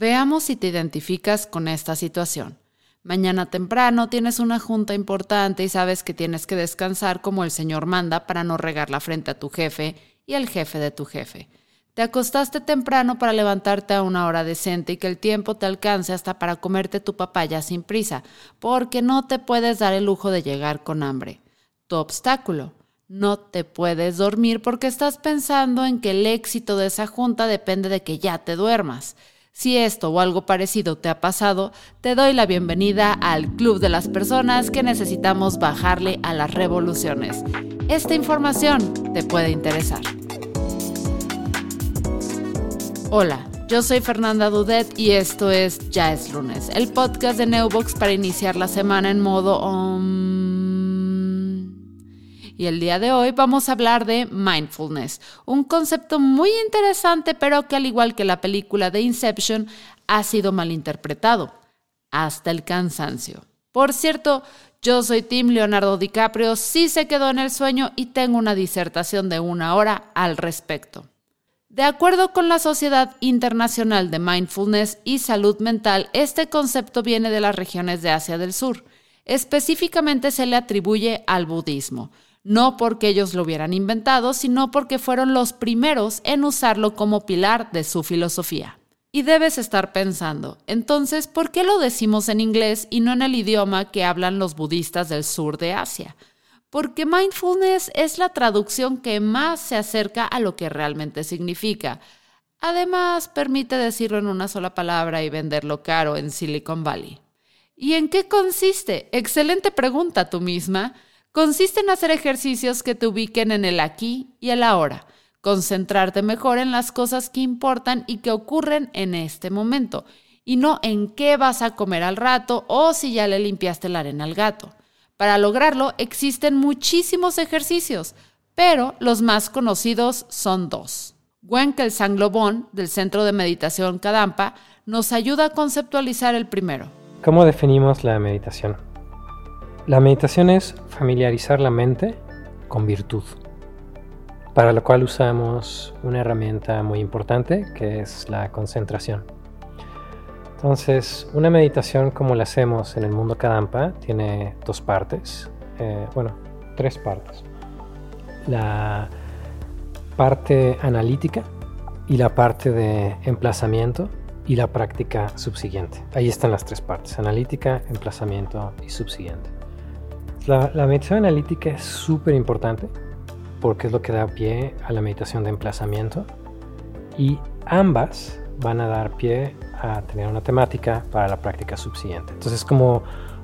Veamos si te identificas con esta situación. Mañana temprano tienes una junta importante y sabes que tienes que descansar como el Señor manda para no regarla frente a tu jefe y el jefe de tu jefe. Te acostaste temprano para levantarte a una hora decente y que el tiempo te alcance hasta para comerte tu papaya sin prisa, porque no te puedes dar el lujo de llegar con hambre. Tu obstáculo. No te puedes dormir porque estás pensando en que el éxito de esa junta depende de que ya te duermas. Si esto o algo parecido te ha pasado, te doy la bienvenida al club de las personas que necesitamos bajarle a las revoluciones. Esta información te puede interesar. Hola, yo soy Fernanda Dudet y esto es Ya es lunes, el podcast de Neubox para iniciar la semana en modo... y el día de hoy vamos a hablar de mindfulness, un concepto muy interesante pero que al igual que la película de Inception ha sido malinterpretado, hasta el cansancio. Por cierto, yo soy Tim Leonardo DiCaprio, sí se quedó en el sueño y tengo una disertación de una hora al respecto. De acuerdo con la Sociedad Internacional de Mindfulness y Salud Mental, este concepto viene de las regiones de Asia del Sur. Específicamente se le atribuye al budismo, no porque ellos lo hubieran inventado, sino porque fueron los primeros en usarlo como pilar de su filosofía. Y debes estar pensando, entonces, ¿por qué lo decimos en inglés y no en el idioma que hablan los budistas del sur de Asia? porque mindfulness es la traducción que más se acerca a lo que realmente significa. Además, permite decirlo en una sola palabra y venderlo caro en Silicon Valley. ¿Y en qué consiste? Excelente pregunta tú misma. Consiste en hacer ejercicios que te ubiquen en el aquí y el ahora, concentrarte mejor en las cosas que importan y que ocurren en este momento, y no en qué vas a comer al rato o si ya le limpiaste la arena al gato. Para lograrlo existen muchísimos ejercicios, pero los más conocidos son dos. Wenkel Sanglobón, del Centro de Meditación Kadampa, nos ayuda a conceptualizar el primero. ¿Cómo definimos la meditación? La meditación es familiarizar la mente con virtud, para lo cual usamos una herramienta muy importante que es la concentración. Entonces, una meditación como la hacemos en el mundo Kadampa tiene dos partes, eh, bueno, tres partes. La parte analítica y la parte de emplazamiento y la práctica subsiguiente. Ahí están las tres partes, analítica, emplazamiento y subsiguiente. La, la meditación analítica es súper importante porque es lo que da pie a la meditación de emplazamiento y ambas van a dar pie a tener una temática para la práctica subsiguiente. Entonces es como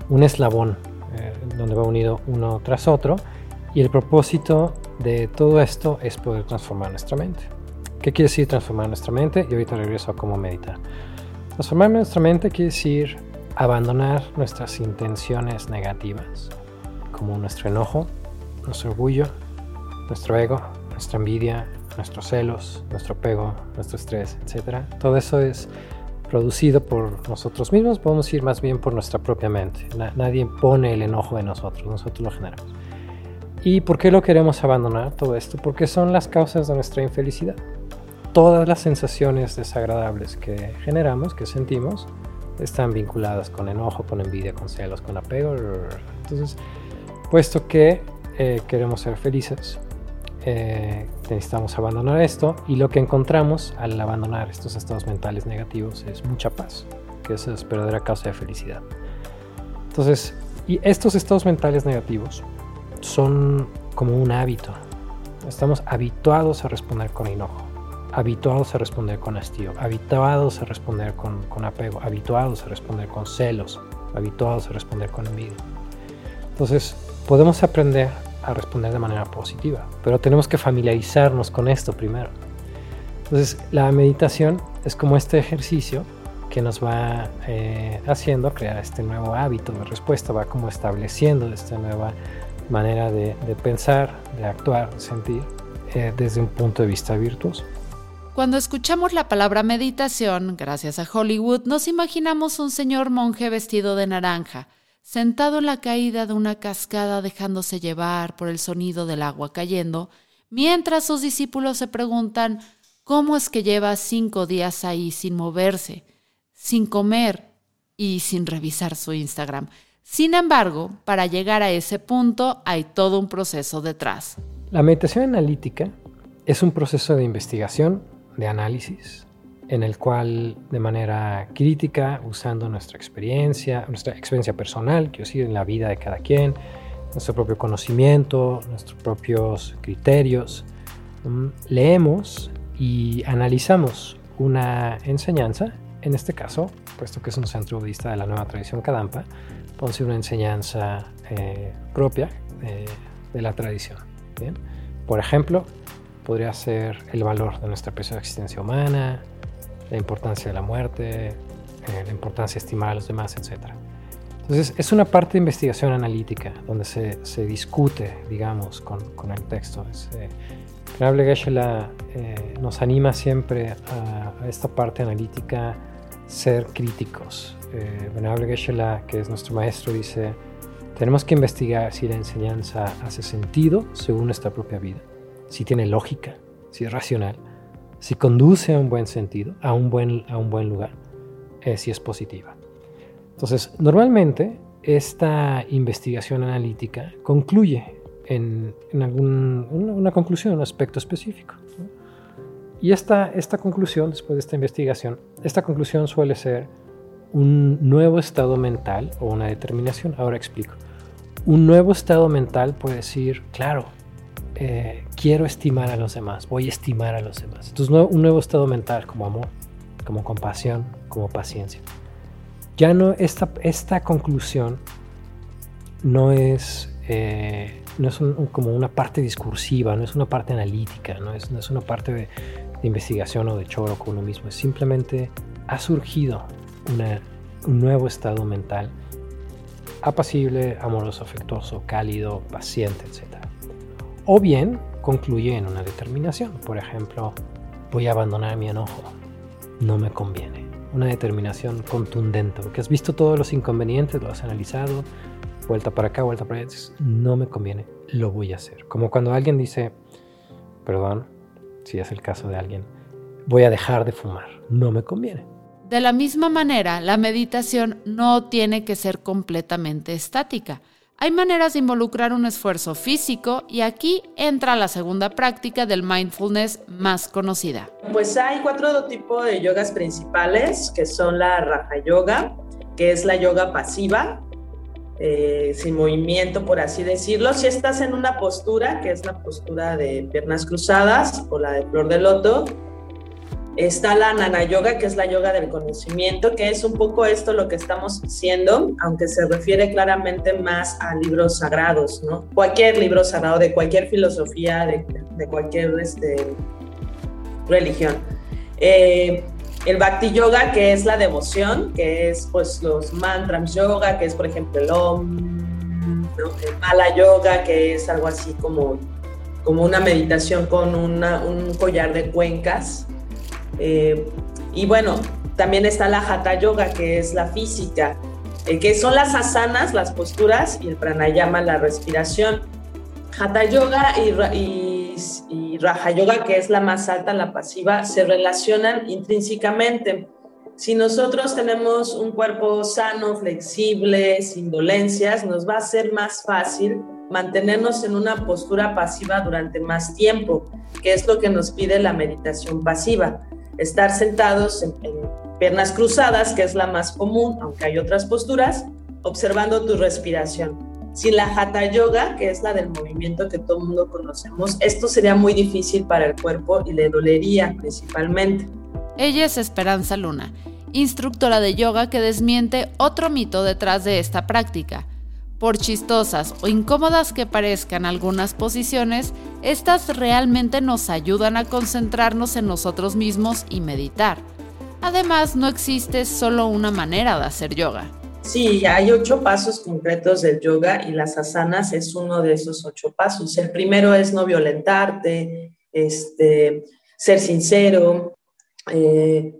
un eslabón eh, donde va unido uno tras otro y el propósito de todo esto es poder transformar nuestra mente. ¿Qué quiere decir transformar nuestra mente? Y ahorita regreso a cómo meditar. Transformar nuestra mente quiere decir abandonar nuestras intenciones negativas, como nuestro enojo, nuestro orgullo, nuestro ego, nuestra envidia, nuestros celos, nuestro apego, nuestro estrés, etc. Todo eso es producido por nosotros mismos, podemos ir más bien por nuestra propia mente. nadie pone el enojo en nosotros, nosotros lo generamos. ¿Y por qué lo queremos abandonar todo esto? Porque son las causas de nuestra infelicidad. Todas las sensaciones desagradables que generamos, que sentimos, están vinculadas con enojo, con envidia, con celos, con apego. Entonces, puesto que eh, queremos ser felices, eh, necesitamos abandonar esto y lo que encontramos al abandonar estos estados mentales negativos es mucha paz, que esa es verdadera causa de felicidad. Entonces, y estos estados mentales negativos son como un hábito. Estamos habituados a responder con enojo, habituados a responder con hastío, habituados a responder con, con apego, habituados a responder con celos, habituados a responder con envidia. Entonces, podemos aprender a responder de manera positiva. Pero tenemos que familiarizarnos con esto primero. Entonces, la meditación es como este ejercicio que nos va eh, haciendo crear este nuevo hábito de respuesta, va como estableciendo esta nueva manera de, pensar, de actuar, de sentir eh, desde un punto de vista virtuoso. Cuando escuchamos la palabra meditación, gracias a Hollywood, nos imaginamos un señor monje vestido de naranja, sentado en la caída de una cascada dejándose llevar por el sonido del agua cayendo, mientras sus discípulos se preguntan cómo es que lleva cinco días ahí sin moverse. sin comer y sin revisar su Instagram. Sin embargo, para llegar a ese punto hay todo un proceso detrás. La meditación analítica es un proceso de investigación, de análisis, en el cual de manera crítica, usando nuestra experiencia, nuestra experiencia personal, quiero decir, en la vida de cada quien, nuestro propio conocimiento, nuestros propios criterios, mm, leemos y analizamos una enseñanza, en este caso, puesto que es un centro budista de la nueva tradición Kadampa, ponce una enseñanza eh, propia eh, de la tradición. Por ejemplo, podría ser el valor de nuestra de existencia humana, la importancia de la muerte, eh, la importancia de estimar a los demás, etc. Entonces, es una parte de investigación analítica donde se, se discute, digamos, con, con el texto. Es, eh, geshe eh, nos anima siempre a, a, esta parte analítica ser críticos. Eh, Venerable geshe que es nuestro maestro, dice, tenemos que investigar si la enseñanza hace sentido según nuestra propia vida si tiene lógica, si es racional, si conduce a un buen sentido, a un buen, a un buen lugar, eh, si es positiva. Entonces, normalmente esta investigación analítica concluye en, en algún, una, conclusión, un aspecto específico. Y esta, esta conclusión, después de esta investigación, esta conclusión suele ser un nuevo estado mental o una determinación. Ahora explico. Un nuevo estado mental puede decir, claro, eh, quiero estimar a los demás, voy a estimar a los demás. Entonces, un nuevo estado mental como amor, como compasión, como paciencia. Ya no, esta, esta conclusión no es, eh, no es como una parte discursiva, no es una parte analítica, no es, no es una parte de, investigación o de choro con uno mismo, es simplemente ha surgido un nuevo estado mental apacible, amoroso, afectuoso, cálido, paciente, etc o bien concluye en una determinación. Por ejemplo, voy a abandonar mi enojo. No me conviene. Una determinación contundente, porque has visto todos los inconvenientes, lo has analizado, vuelta para acá, vuelta para allá, no me conviene, lo voy a hacer. Como cuando alguien dice, perdón, si es el caso de alguien, voy a dejar de fumar, no me conviene. De la misma manera, la meditación no tiene que ser completamente estática. Hay maneras de involucrar un esfuerzo físico y aquí entra la segunda práctica del mindfulness más conocida. Pues hay cuatro tipos de yogas principales, que son la Raja Yoga, que es la yoga pasiva, eh, sin movimiento, por así decirlo. Si estás en una postura, que es la postura de piernas cruzadas o la de flor de loto, Está la Nana Yoga, que es la yoga del conocimiento, que es un poco esto lo que estamos haciendo, aunque se refiere claramente más a libros sagrados, ¿no? Cualquier libro sagrado, de cualquier filosofía, de, cualquier este, religión. Eh, el Bhakti Yoga, que es la devoción, que es pues los mantras yoga, que es por ejemplo el Om, el Mala Yoga, que es algo así como, como una meditación con un collar de cuencas, eh, y bueno, también está la Hatha Yoga, que es la física, eh, que son las asanas, las posturas, y el pranayama, la respiración. Hatha Yoga y, y, Raja Yoga, que es la más alta, la pasiva, se relacionan intrínsecamente. Si nosotros tenemos un cuerpo sano, flexible, sin dolencias, nos va a ser más fácil mantenernos en una postura pasiva durante más tiempo, que es lo que nos pide la meditación pasiva estar sentados en, piernas cruzadas, que es la más común, aunque hay otras posturas, observando tu respiración. Sin la Hatha Yoga, que es la del movimiento que todo mundo conocemos, esto sería muy difícil para el cuerpo y le dolería principalmente. Ella es Esperanza Luna, instructora de yoga que desmiente otro mito detrás de esta práctica por chistosas o incómodas que parezcan algunas posiciones, estas realmente nos ayudan a concentrarnos en nosotros mismos y meditar. Además, no existe solo una manera de hacer yoga. Sí, hay ocho pasos concretos del yoga y las asanas es uno de esos ocho pasos. El primero es no violentarte, este, ser sincero, eh,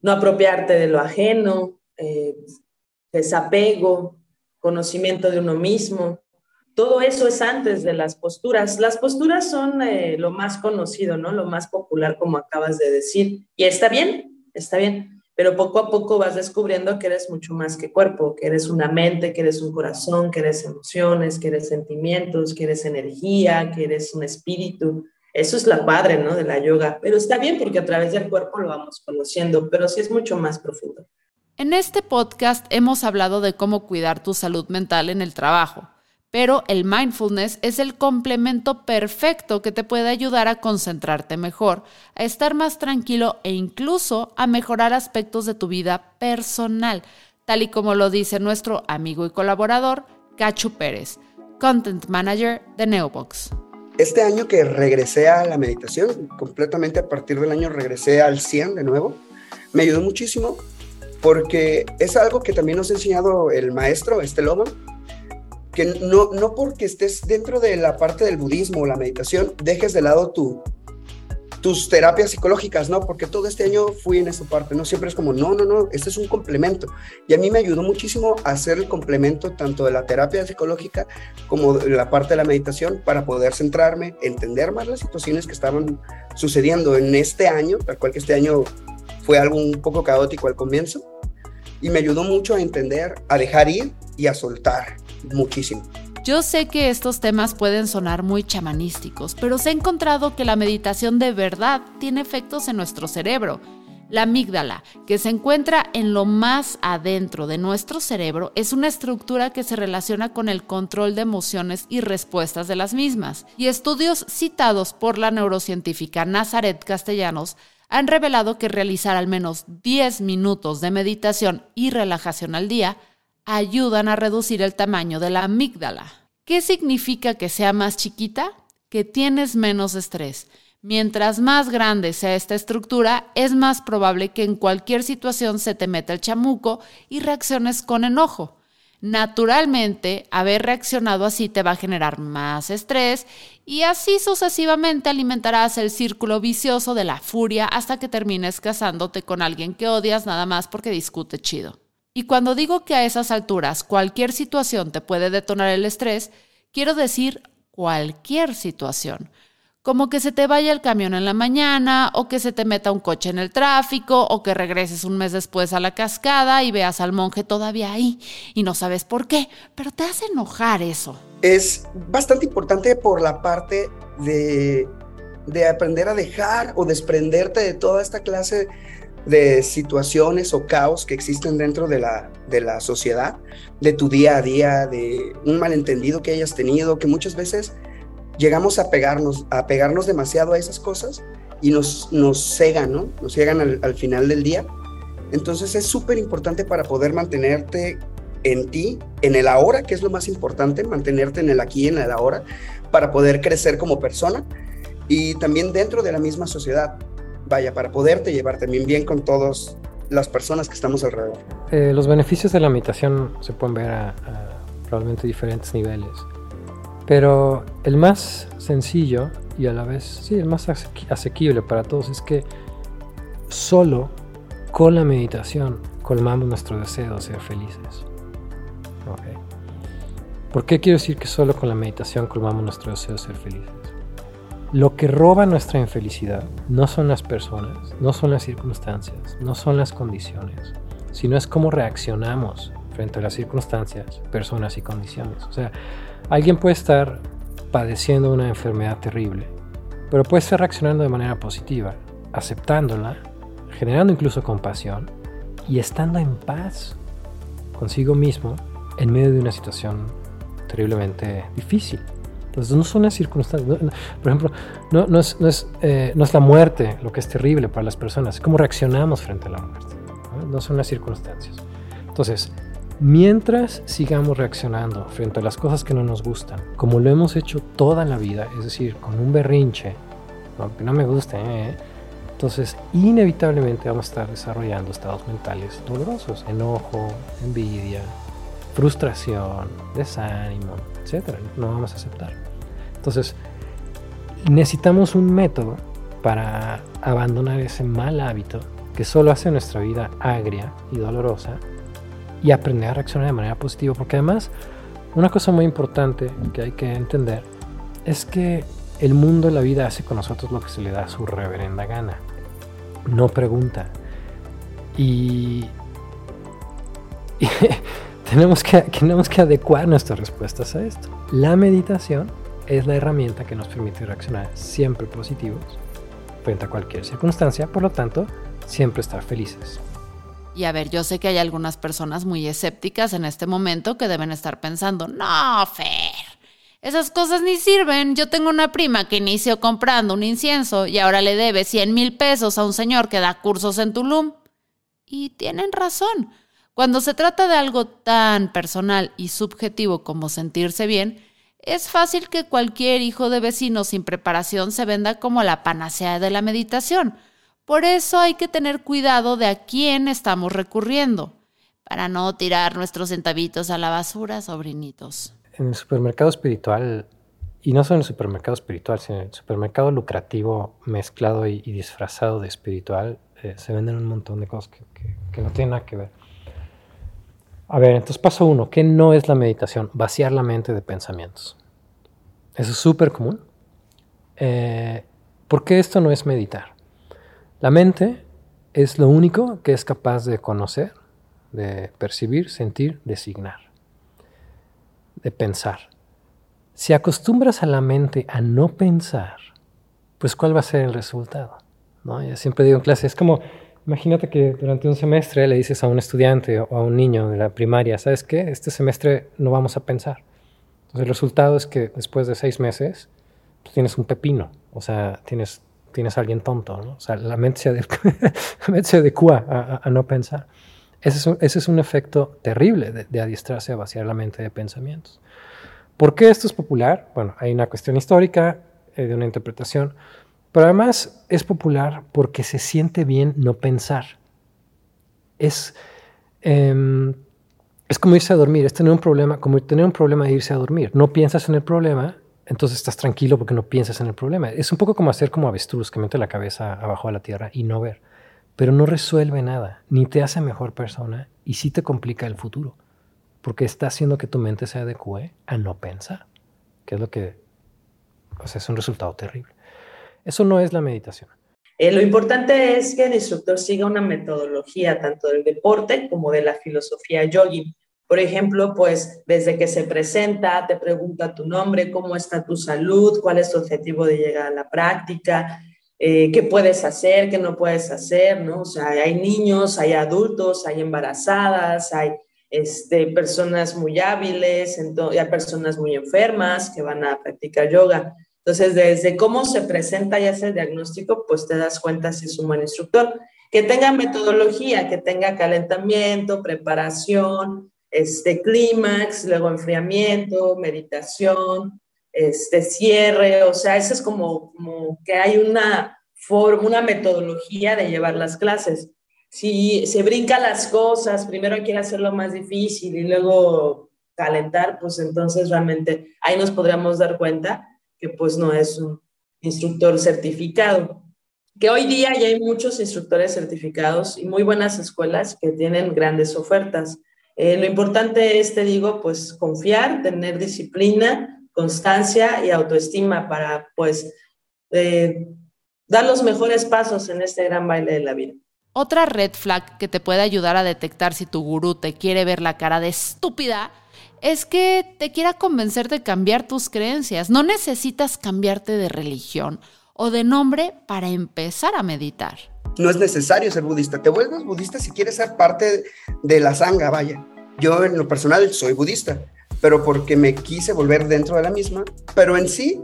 no apropiarte de lo ajeno, eh, desapego, conocimiento de uno mismo. Todo eso es antes de las posturas. Las posturas son eh, lo más conocido, ¿no? Lo más popular, como acabas de decir. Y está bien, está bien. pero poco a poco vas descubriendo que eres mucho más que cuerpo, que eres una mente, que eres un corazón, que eres emociones, que eres sentimientos, que eres energía, que eres un espíritu. Eso es la padre, ¿no? De la yoga, pero está bien porque a través del cuerpo lo vamos conociendo, pero sí es mucho más profundo. En este podcast hemos hablado de cómo cuidar tu salud mental en el trabajo, pero el mindfulness es el complemento perfecto que te puede ayudar a concentrarte mejor, a estar más tranquilo e incluso a mejorar aspectos de tu vida personal, tal y como lo dice nuestro amigo y colaborador Cachu Pérez, Content Manager de Neobox. Este año que regresé a la meditación, completamente a partir del año regresé al 100 de nuevo, me ayudó muchísimo porque es algo que también nos ha enseñado el maestro, este Loman, que no, no porque estés dentro de la parte del budismo o la meditación, dejes de lado tu, tus terapias psicológicas, ¿no? Porque todo este año fui en esa parte, ¿no? Siempre es como, no, no, no, este es un complemento. Y a mí me ayudó muchísimo a hacer el complemento tanto de la terapia psicológica como de la parte de la meditación para poder centrarme, entender más las situaciones que estaban sucediendo en este año, tal cual que este año fue algo un poco caótico al comienzo. Y me ayudó mucho a entender, a dejar ir y a soltar muchísimo. Yo sé que estos temas pueden sonar muy chamanísticos, pero se ha encontrado que la meditación de verdad tiene efectos en nuestro cerebro. La amígdala, que se encuentra en lo más adentro de nuestro cerebro, es una estructura que se relaciona con el control de emociones y respuestas de las mismas. Y estudios citados por la neurocientífica Nazaret Castellanos han revelado que realizar al menos 10 minutos de meditación y relajación al día ayudan a reducir el tamaño de la amígdala. ¿Qué significa que sea más chiquita? Que tienes menos estrés. Mientras más grande sea esta estructura, es más probable que en cualquier situación se te meta el chamuco y reacciones con enojo. Naturalmente, haber reaccionado así te va a generar más estrés y así sucesivamente alimentarás el círculo vicioso de la furia hasta que termines casándote con alguien que odias nada más porque discute chido. Y cuando digo que a esas alturas cualquier situación te puede detonar el estrés, quiero decir cualquier situación. Como que se te vaya el camión en la mañana, o que se te meta un coche en el tráfico, o que regreses un mes después a la cascada y veas al monje todavía ahí y no sabes por qué, pero te hace enojar eso. Es bastante importante por la parte de, de aprender a dejar o desprenderte de toda esta clase de situaciones o caos que existen dentro de la, de la sociedad, de tu día a día, de un malentendido que hayas tenido, que muchas veces llegamos a pegarnos, a pegarnos demasiado a esas cosas y nos, nos cegan, ¿no? Nos cegan al, al final del día. Entonces es súper importante para poder mantenerte en ti, en el ahora, que es lo más importante, mantenerte en el aquí, en el ahora, para poder crecer como persona y también dentro de la misma sociedad vaya, para poderte llevar también bien con todas las personas que estamos alrededor. Eh, los beneficios de la meditación se pueden ver a, probablemente diferentes niveles, pero el más sencillo y a la vez, sí, el más asequible para todos es que solo con la meditación colmamos nuestro deseo de ser felices. ¿Por qué quiero decir que solo con la meditación colmamos nuestro deseo de ser felices? Lo que roba nuestra infelicidad no son las personas, no son las circunstancias, no son las condiciones, sino es cómo reaccionamos frente a las circunstancias, personas y condiciones. O sea, alguien puede estar padeciendo una enfermedad terrible, pero puede estar reaccionando de manera positiva, aceptándola, generando incluso compasión y estando en paz consigo mismo en medio de una situación terriblemente difícil. Entonces no son las circunstancias, por ejemplo, no, no, es, no, es, eh, no, es, la muerte lo que es terrible para las personas, es cómo reaccionamos frente a la muerte, no, son las circunstancias. Entonces, mientras sigamos reaccionando frente a las cosas que no nos gustan, como lo hemos hecho toda la vida, es decir, con un berrinche, que no me gusta, ¿eh? entonces inevitablemente vamos a estar desarrollando estados mentales dolorosos, enojo, envidia, frustración, desánimo, etc. No vamos a aceptar. Entonces, necesitamos un método para abandonar ese mal hábito que solo hace nuestra vida agria y dolorosa y aprender a reaccionar de manera positiva. Porque además, una cosa muy importante que hay que entender es que el mundo de la vida hace con nosotros lo que se le da a su reverenda gana. No pregunta. Y, tenemos, que, tenemos que adecuar nuestras respuestas a esto. La meditación es la herramienta que nos permite reaccionar siempre positivos frente a cualquier circunstancia, por lo tanto, siempre estar felices. Y a ver, yo sé que hay algunas personas muy escépticas en este momento que deben estar pensando, no, Fer, esas cosas ni sirven. Yo tengo una prima que inició comprando un incienso y ahora le debe 100 mil pesos a un señor que da cursos en Tulum. Y tienen razón. Cuando se trata de algo tan personal y subjetivo como sentirse bien, es fácil que cualquier hijo de vecino sin preparación se venda como la panacea de la meditación por eso hay que tener cuidado de a quién estamos recurriendo, para no tirar nuestros centavitos a la basura, sobrinitos. En el supermercado espiritual, y no solo en el supermercado espiritual, sino en el supermercado lucrativo mezclado y, disfrazado de espiritual, eh, se venden un montón de cosas que, no tienen nada que ver. A ver, entonces paso uno, ¿qué no es la meditación? Vaciar la mente de pensamientos. Eso es súper común. Eh, ¿Por qué esto no es meditar? La mente es lo único que es capaz de conocer, de percibir, sentir, designar, de pensar. Si acostumbras a la mente a no pensar, pues ¿cuál va a ser el resultado? ¿No? Yo siempre digo en clase, es como, imagínate que durante un semestre le dices a un estudiante o a un niño de la primaria, ¿sabes qué? Este semestre no vamos a pensar. Entonces el resultado es que después de seis meses, pues, tienes un pepino, o sea, tienes tienes a alguien tonto, ¿no? O sea, la mente se, adecua, a, no pensar. Ese es, un, efecto terrible de, adiestrarse a vaciar la mente de pensamientos. ¿Por qué esto es popular? Bueno, hay una cuestión histórica eh, de una interpretación, pero además es popular porque se siente bien no pensar. Es, em, es como irse a dormir, es tener un problema, como tener un problema de irse a dormir. No piensas en el problema entonces estás tranquilo porque no piensas en el problema. Es un poco como hacer como avestruz que mete la cabeza abajo de la tierra y no ver. Pero no resuelve nada, ni te hace mejor persona y sí te complica el futuro. Porque está haciendo que tu mente se adecue a no pensar, que es lo que, o sea, es un resultado terrible. Eso no es la meditación. Eh, lo importante es que el instructor siga una metodología tanto del deporte como de la filosofía yogi. Por ejemplo, pues desde que se presenta, te pregunta tu nombre, cómo está tu salud, cuál es tu objetivo de llegar a la práctica, eh, qué puedes hacer, qué no puedes hacer, ¿no? O sea, hay niños, hay adultos, hay embarazadas, hay este, personas muy hábiles, hay personas muy enfermas que van a practicar yoga. Entonces, desde cómo se presenta y hace el diagnóstico, pues te das cuenta si es un buen instructor. Que tenga metodología, que tenga calentamiento, preparación, este clímax, luego enfriamiento, meditación, este cierre, o sea, eso es como, como que hay una forma, una metodología de llevar las clases. Si se brinca las cosas, primero que hacerlo más difícil y luego calentar, pues entonces realmente ahí nos podríamos dar cuenta que pues no es un instructor certificado. Que hoy día ya hay muchos instructores certificados y muy buenas escuelas que tienen grandes ofertas. Eh, lo importante es, te digo, pues confiar, tener disciplina, constancia y autoestima para, pues, eh, dar los mejores pasos en este gran baile de la vida. Otra red flag que te puede ayudar a detectar si tu gurú te quiere ver la cara de estúpida es que te quiera convencer de cambiar tus creencias. No necesitas cambiarte de religión o de nombre para empezar a meditar no es necesario ser budista. Te vuelves budista si quieres ser parte de la sanga, vaya. Yo en lo personal soy budista, pero porque me quise volver dentro de la misma, pero en sí,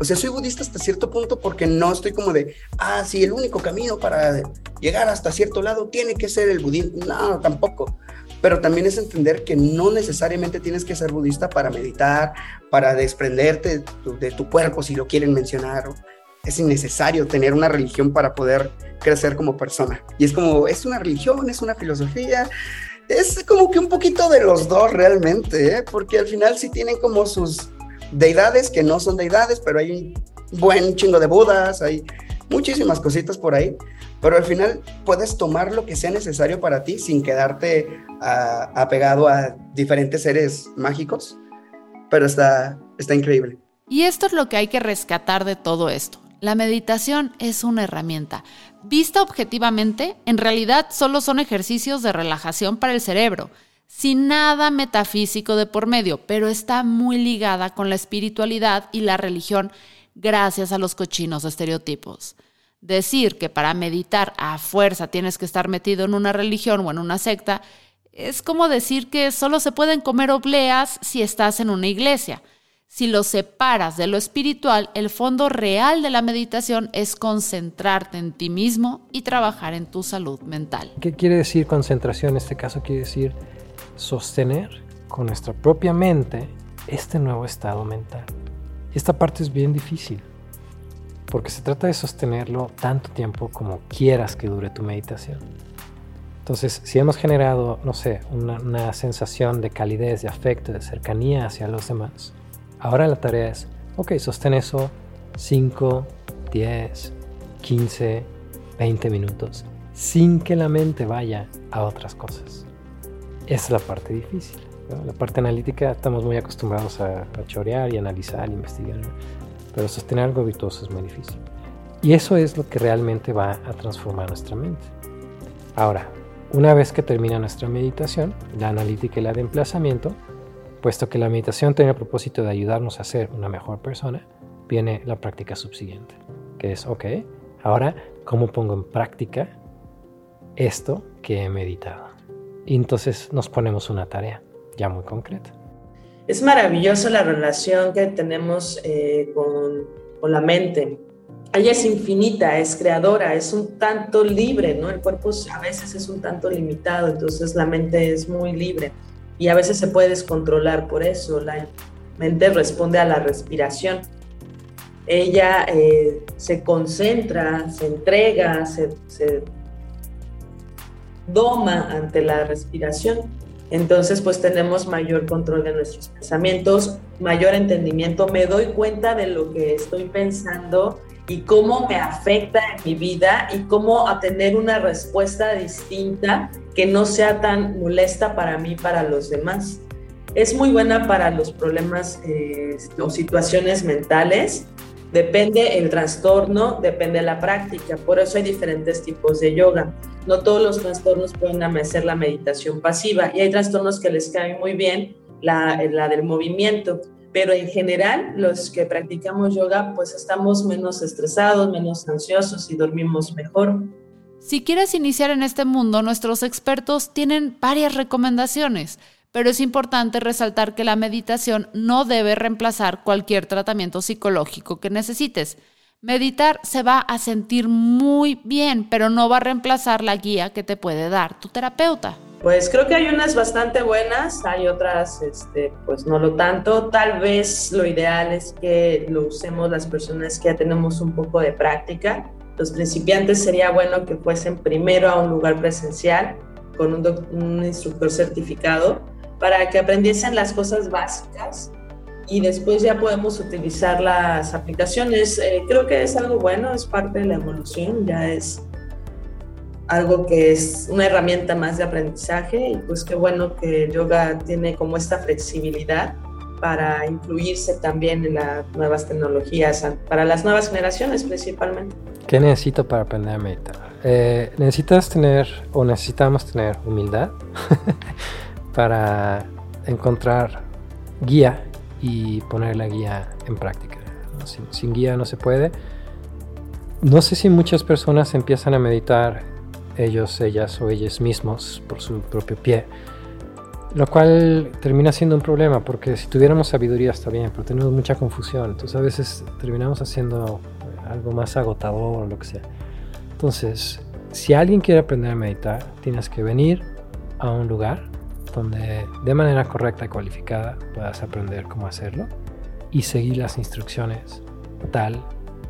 o sea, soy budista hasta cierto punto porque no estoy como de, ah, sí, el único camino para llegar hasta cierto lado tiene que ser el budismo. No, tampoco. Pero también es entender que no necesariamente tienes que ser budista para meditar, para desprenderte de tu, de tu cuerpo, si lo quieren mencionar es innecesario tener una religión para poder crecer como persona. Y es como, es una religión, es una filosofía, es como que un poquito de los dos realmente, ¿eh? porque al final sí tienen como sus deidades que no son deidades, pero hay un buen chingo de budas, hay muchísimas cositas por ahí, pero al final puedes tomar lo que sea necesario para ti sin quedarte ah, apegado a diferentes seres mágicos, pero está, está increíble. Y esto es lo que hay que rescatar de todo esto La meditación es una herramienta. Vista objetivamente, en realidad solo son ejercicios de relajación para el cerebro, sin nada metafísico de por medio, pero está muy ligada con la espiritualidad y la religión gracias a los cochinos estereotipos. Decir que para meditar a fuerza tienes que estar metido en una religión o en una secta es como decir que solo se pueden comer obleas si estás en una iglesia. Si lo separas de lo espiritual, el fondo real de la meditación es concentrarte en ti mismo y trabajar en tu salud mental. ¿Qué quiere decir concentración? En este caso quiere decir sostener con nuestra propia mente este nuevo estado mental. Esta parte es bien difícil, porque se trata de sostenerlo tanto tiempo como quieras que dure tu meditación. Entonces, si hemos generado, no sé, una, una sensación de calidez, de afecto, de cercanía hacia los demás, Ahora la tarea es, ok, sostén eso 5, 10, 15, 20 minutos, sin que la mente vaya a otras cosas. Esa es la parte difícil. La parte analítica estamos muy acostumbrados a, a chorear y analizar, investigar, pero sostener algo virtuoso es muy difícil. Y eso es lo que realmente va a transformar nuestra mente. Ahora, una vez que termina nuestra meditación, la analítica y la de emplazamiento, Puesto que la meditación tiene el propósito de ayudarnos a ser una mejor persona, viene la práctica subsiguiente, que es, ok, ahora, ¿cómo pongo en práctica esto que he meditado? Y entonces nos ponemos una tarea ya muy concreta. Es maravilloso la relación que tenemos eh, con, con la mente. Ella es infinita, es creadora, es un tanto libre, ¿no? El cuerpo a veces es un tanto limitado, entonces la mente es muy libre y a veces se puede descontrolar por eso. La mente responde a la respiración. Ella eh, se concentra, se entrega, se, se doma ante la respiración. Entonces, pues tenemos mayor control de nuestros pensamientos, mayor entendimiento. Me doy cuenta de lo que estoy pensando y cómo me afecta en mi vida y cómo a tener una respuesta distinta que no sea tan molesta para mí, para los demás. Es muy buena para los problemas eh, o situaciones mentales. Depende el trastorno, depende la práctica. Por eso hay diferentes tipos de yoga. No todos los trastornos pueden hacer la meditación pasiva y hay trastornos que les cae muy bien la del movimiento pero en general los que practicamos yoga pues estamos menos estresados, menos ansiosos y dormimos mejor. Si quieres iniciar en este mundo, nuestros expertos tienen varias recomendaciones, pero es importante resaltar que la meditación no debe reemplazar cualquier tratamiento psicológico que necesites. Meditar se va a sentir muy bien, pero no va a reemplazar la guía que te puede dar tu terapeuta. Pues creo que hay unas bastante buenas, hay otras, este, pues no lo tanto. Tal vez lo ideal es que lo usemos las personas que ya tenemos un poco de práctica. Los principiantes sería bueno que fuesen primero a un lugar presencial con un, un instructor certificado para que aprendiesen las cosas básicas y después ya podemos utilizar las aplicaciones. Eh, creo que es algo bueno, es parte de la evolución, ya es algo que es una herramienta más de aprendizaje y pues qué bueno que yoga tiene como esta flexibilidad para incluirse también en las nuevas tecnologías, para las nuevas generaciones principalmente. ¿Qué necesito para aprender a meditar? Eh, necesitas tener o necesitamos tener humildad para encontrar guía y poner la guía en práctica. Sin guía no se puede. No sé si muchas personas empiezan a meditar ellos, ellas o ellos mismos por su propio pie. Lo cual termina siendo un problema porque si tuviéramos sabiduría está bien, pero tenemos mucha confusión. Entonces a veces terminamos haciendo algo más agotador o lo que sea. Entonces, si alguien quiere aprender a meditar, tienes que venir a un lugar donde de manera correcta y cualificada puedas aprender cómo hacerlo y seguir las instrucciones tal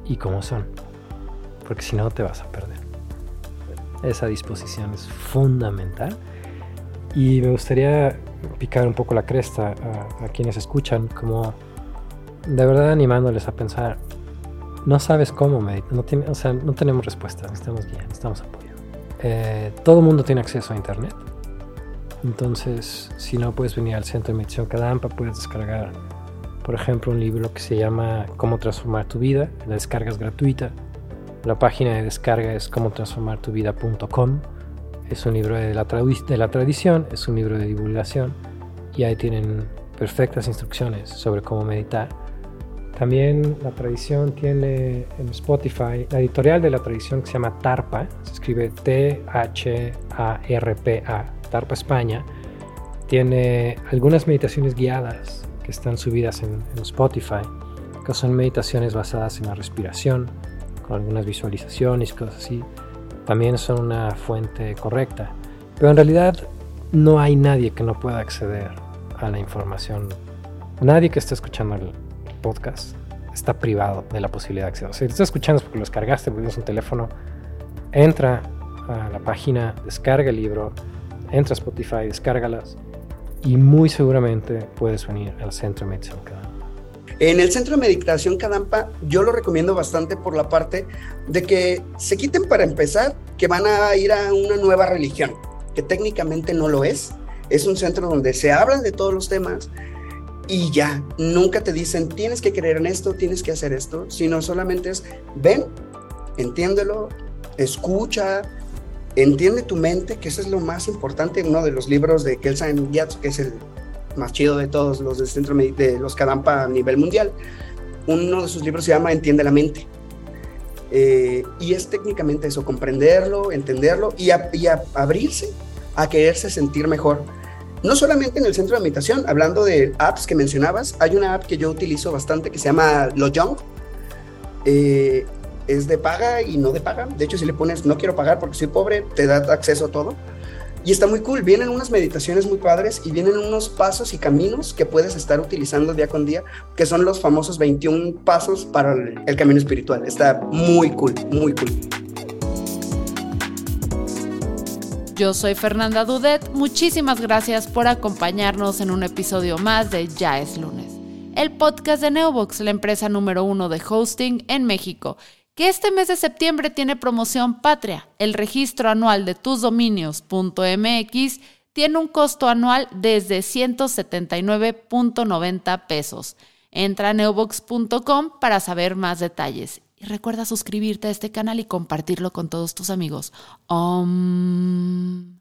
y como son. Porque si no te vas a perder. Esa disposición es fundamental. Y me gustaría picar un poco la cresta a, quienes escuchan, como de verdad animándoles a pensar, no sabes cómo meditar, no, o sea, no tenemos respuesta, necesitamos guía, necesitamos apoyo. Eh, todo el mundo tiene acceso a Internet. Entonces, si no puedes venir al centro de meditación Kadampa, puedes descargar por ejemplo, un libro que se llama Cómo transformar tu vida, la descarga es gratuita. La página de descarga es cómo transformar tu vida.com. Es un libro de la, tradición, es un libro de divulgación y ahí tienen perfectas instrucciones sobre cómo meditar. También la tradición tiene en Spotify la editorial de la tradición que se llama Tarpa, se escribe T-H-A-R-P-A, Tarpa España. Tiene algunas meditaciones guiadas que están subidas en Spotify, que son meditaciones basadas en la respiración, con algunas visualizaciones y cosas así. También son una fuente correcta. Pero en realidad no hay nadie que no pueda acceder a la información. Nadie que esté escuchando el podcast está privado de la posibilidad de acceder. Si estás escuchando es porque lo descargaste, porque tienes un teléfono, entra a la página, descarga el libro, entra a Spotify, descárgalas y muy seguramente puedes venir al Centro de Kadampa. En el Centro de Meditación Kadampa yo lo recomiendo bastante por la parte de que se quiten para empezar que van a ir a una nueva religión, que técnicamente no lo es, es un centro donde se hablan de todos los temas y ya, nunca te dicen tienes que creer en esto, tienes que hacer esto, sino solamente es ven, entiéndelo, escucha, entiende tu mente, que eso es lo más importante. Uno de los libros de Kelsan Yatsu, que es el más chido de todos los del centro de los Kadampa a nivel mundial, uno de sus libros se llama Entiende la mente. Eh, y es técnicamente eso, comprenderlo, entenderlo y, y abrirse a quererse sentir mejor no solamente en el centro de meditación, hablando de apps que mencionabas, hay una app que yo utilizo bastante que se llama Lojong. Eh, es de paga y no de paga. De hecho, si le pones no quiero pagar porque soy pobre, te da acceso a todo. Y está muy cool. Vienen unas meditaciones muy padres y vienen unos pasos y caminos que puedes estar utilizando día con día, que son los famosos 21 pasos para el camino espiritual. Está muy cool, muy cool. Yo soy Fernanda Dudet, muchísimas gracias por acompañarnos en un episodio más de Ya es lunes, el podcast de Neobox, la empresa número uno de hosting en México, que este mes de septiembre tiene promoción patria. El registro anual de tusdominios.mx tiene un costo anual desde 179.90 pesos. Entra a neobox.com para saber más detalles y recuerda suscribirte a este canal y compartirlo con todos tus amigos. Om.